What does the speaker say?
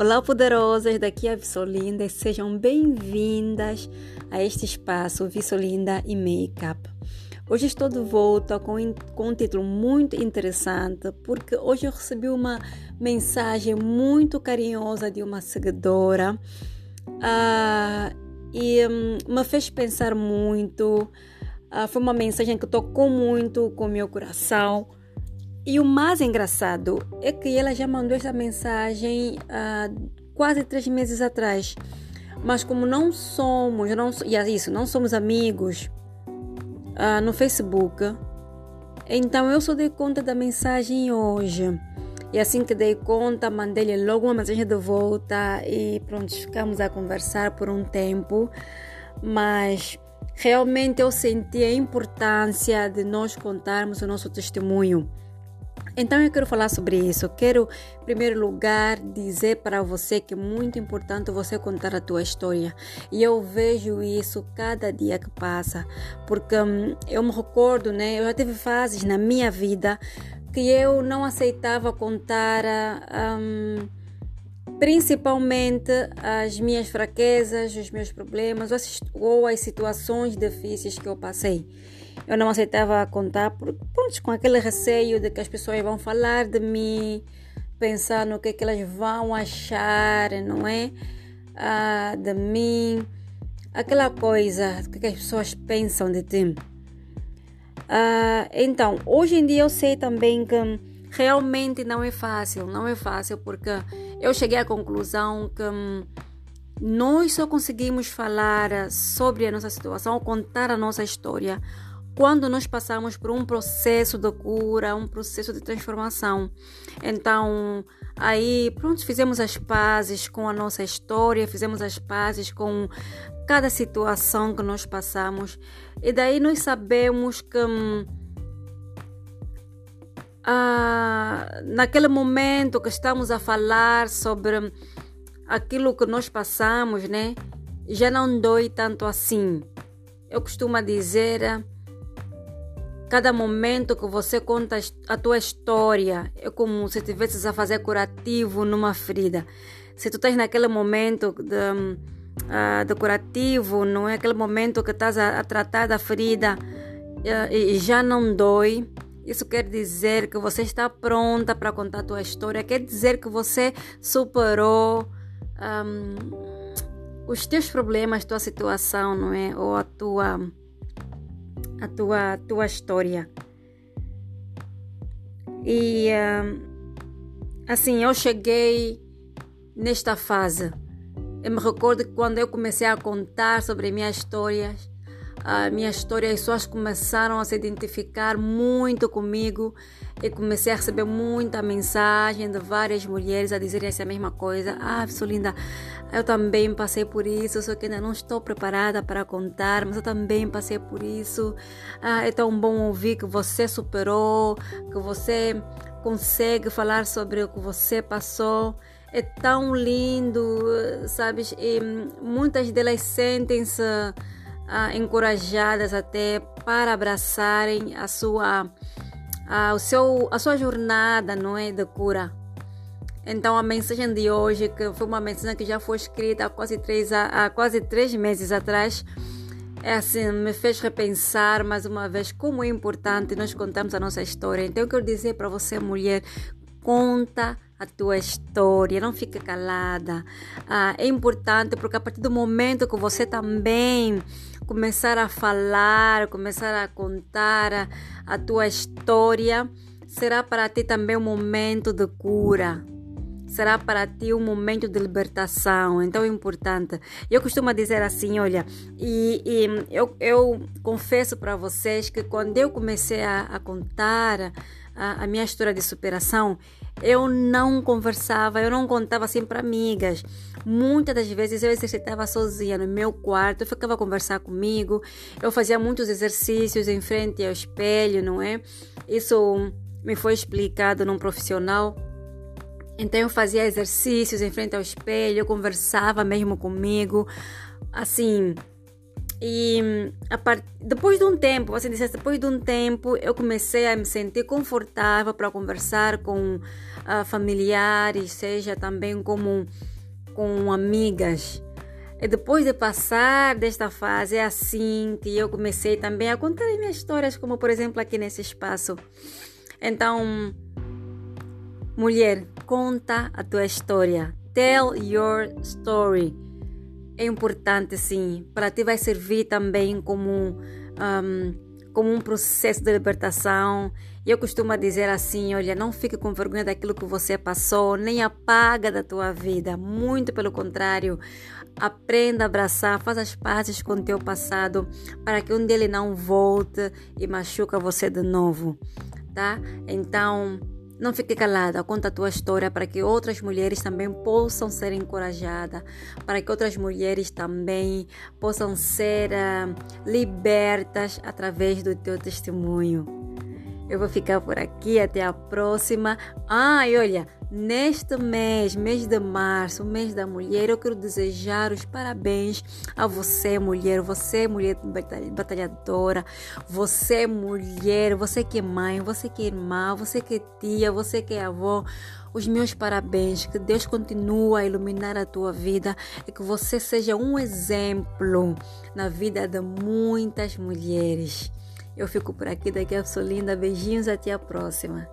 Olá, poderosas, daqui é a Vissolinda e sejam bem-vindas a este espaço Vissolinda e Makeup. Hoje estou de volta com, com um título muito interessante porque hoje eu recebi uma mensagem muito carinhosa de uma seguidora uh, e um, me fez pensar muito. Uh, foi uma mensagem que tocou muito com o meu coração e o mais engraçado é que ela já mandou essa mensagem há quase três meses atrás. Mas como não somos, não, e é isso, não somos amigos uh, no Facebook, então eu só dei conta da mensagem hoje. E assim que dei conta, mandei-lhe logo uma mensagem de volta e pronto, ficamos a conversar por um tempo. Mas realmente eu senti a importância de nós contarmos o nosso testemunho. Então eu quero falar sobre isso. Quero, em primeiro lugar, dizer para você que é muito importante você contar a tua história. E eu vejo isso cada dia que passa, porque hum, eu me recordo, né? Eu já tive fases na minha vida que eu não aceitava contar, hum, principalmente as minhas fraquezas, os meus problemas ou as situações difíceis que eu passei eu não aceitava contar por, pronto, com aquele receio de que as pessoas vão falar de mim, pensar no que, é que elas vão achar, não é? Ah, de mim, aquela coisa, o que, é que as pessoas pensam de ti. Ah, então, hoje em dia eu sei também que realmente não é fácil, não é fácil, porque eu cheguei à conclusão que hum, nós só conseguimos falar sobre a nossa situação, contar a nossa história quando nós passamos por um processo de cura, um processo de transformação. Então, aí, pronto, fizemos as pazes com a nossa história, fizemos as pazes com cada situação que nós passamos. E daí nós sabemos que hum, ah, naquele momento que estamos a falar sobre aquilo que nós passamos, né? Já não dói tanto assim. Eu costumo dizer Cada momento que você conta a tua história é como se estivesses a fazer curativo numa ferida. Se tu estás naquele momento de, uh, de curativo, não é aquele momento que estás a, a tratar da ferida uh, e já não dói, isso quer dizer que você está pronta para contar a tua história, quer dizer que você superou um, os teus problemas, tua situação, não é? Ou a tua a tua, tua história. E uh, assim, eu cheguei nesta fase. Eu me recordo que quando eu comecei a contar sobre minhas histórias, a minha história, as pessoas começaram a se identificar muito comigo e comecei a receber muita mensagem de várias mulheres a dizerem essa mesma coisa. Ah, linda, eu também passei por isso, só que ainda não estou preparada para contar, mas eu também passei por isso. Ah, é tão bom ouvir que você superou, que você consegue falar sobre o que você passou. É tão lindo, sabes? E muitas delas sentem-se ah, encorajadas até para abraçarem a sua, ah, o seu, a sua jornada, não é, de cura. Então a mensagem de hoje, que foi uma mensagem que já foi escrita há quase três, há quase três meses atrás, é assim, me fez repensar mais uma vez como é importante nós contarmos a nossa história. Então eu quero dizer para você, mulher, conta a tua história, não fica calada. Ah, é importante porque a partir do momento que você também começar a falar, começar a contar a, a tua história, será para ti também um momento de cura. Será para ti um momento de libertação, então é importante. Eu costumo dizer assim: olha, e, e eu, eu confesso para vocês que quando eu comecei a, a contar a, a minha história de superação, eu não conversava, eu não contava assim para amigas. Muitas das vezes eu exercitava sozinha no meu quarto, eu ficava a conversar comigo, eu fazia muitos exercícios em frente ao espelho, não é? Isso me foi explicado num profissional. Então eu fazia exercícios em frente ao espelho, eu conversava mesmo comigo, assim, E part... depois de um tempo, você disse, depois de um tempo, eu comecei a me sentir confortável para conversar com uh, familiares, seja também como com amigas. E depois de passar desta fase, é assim que eu comecei também a contar minhas histórias, como por exemplo aqui nesse espaço. Então, mulher, conta a tua história. Tell your story. É importante, sim. Para ti vai servir também como, um, como um processo de libertação. E eu costumo dizer assim: olha, não fique com vergonha daquilo que você passou, nem apaga da tua vida. Muito pelo contrário, aprenda a abraçar, faz as pazes com o teu passado, para que um dia ele não volte e machuca você de novo, tá? Então, não fique calada, conta a tua história para que outras mulheres também possam ser encorajadas, para que outras mulheres também possam ser uh, libertas através do teu testemunho. Eu vou ficar por aqui, até a próxima. Ah, e olha, Neste mês, mês de março, mês da mulher, eu quero desejar os parabéns a você, mulher, você, mulher batalhadora, você, mulher, você que é mãe, você que é irmã, você que é tia, você que é avó. Os meus parabéns, que Deus continue a iluminar a tua vida e que você seja um exemplo na vida de muitas mulheres. Eu fico por aqui, daqui a linda. Beijinhos, até a próxima.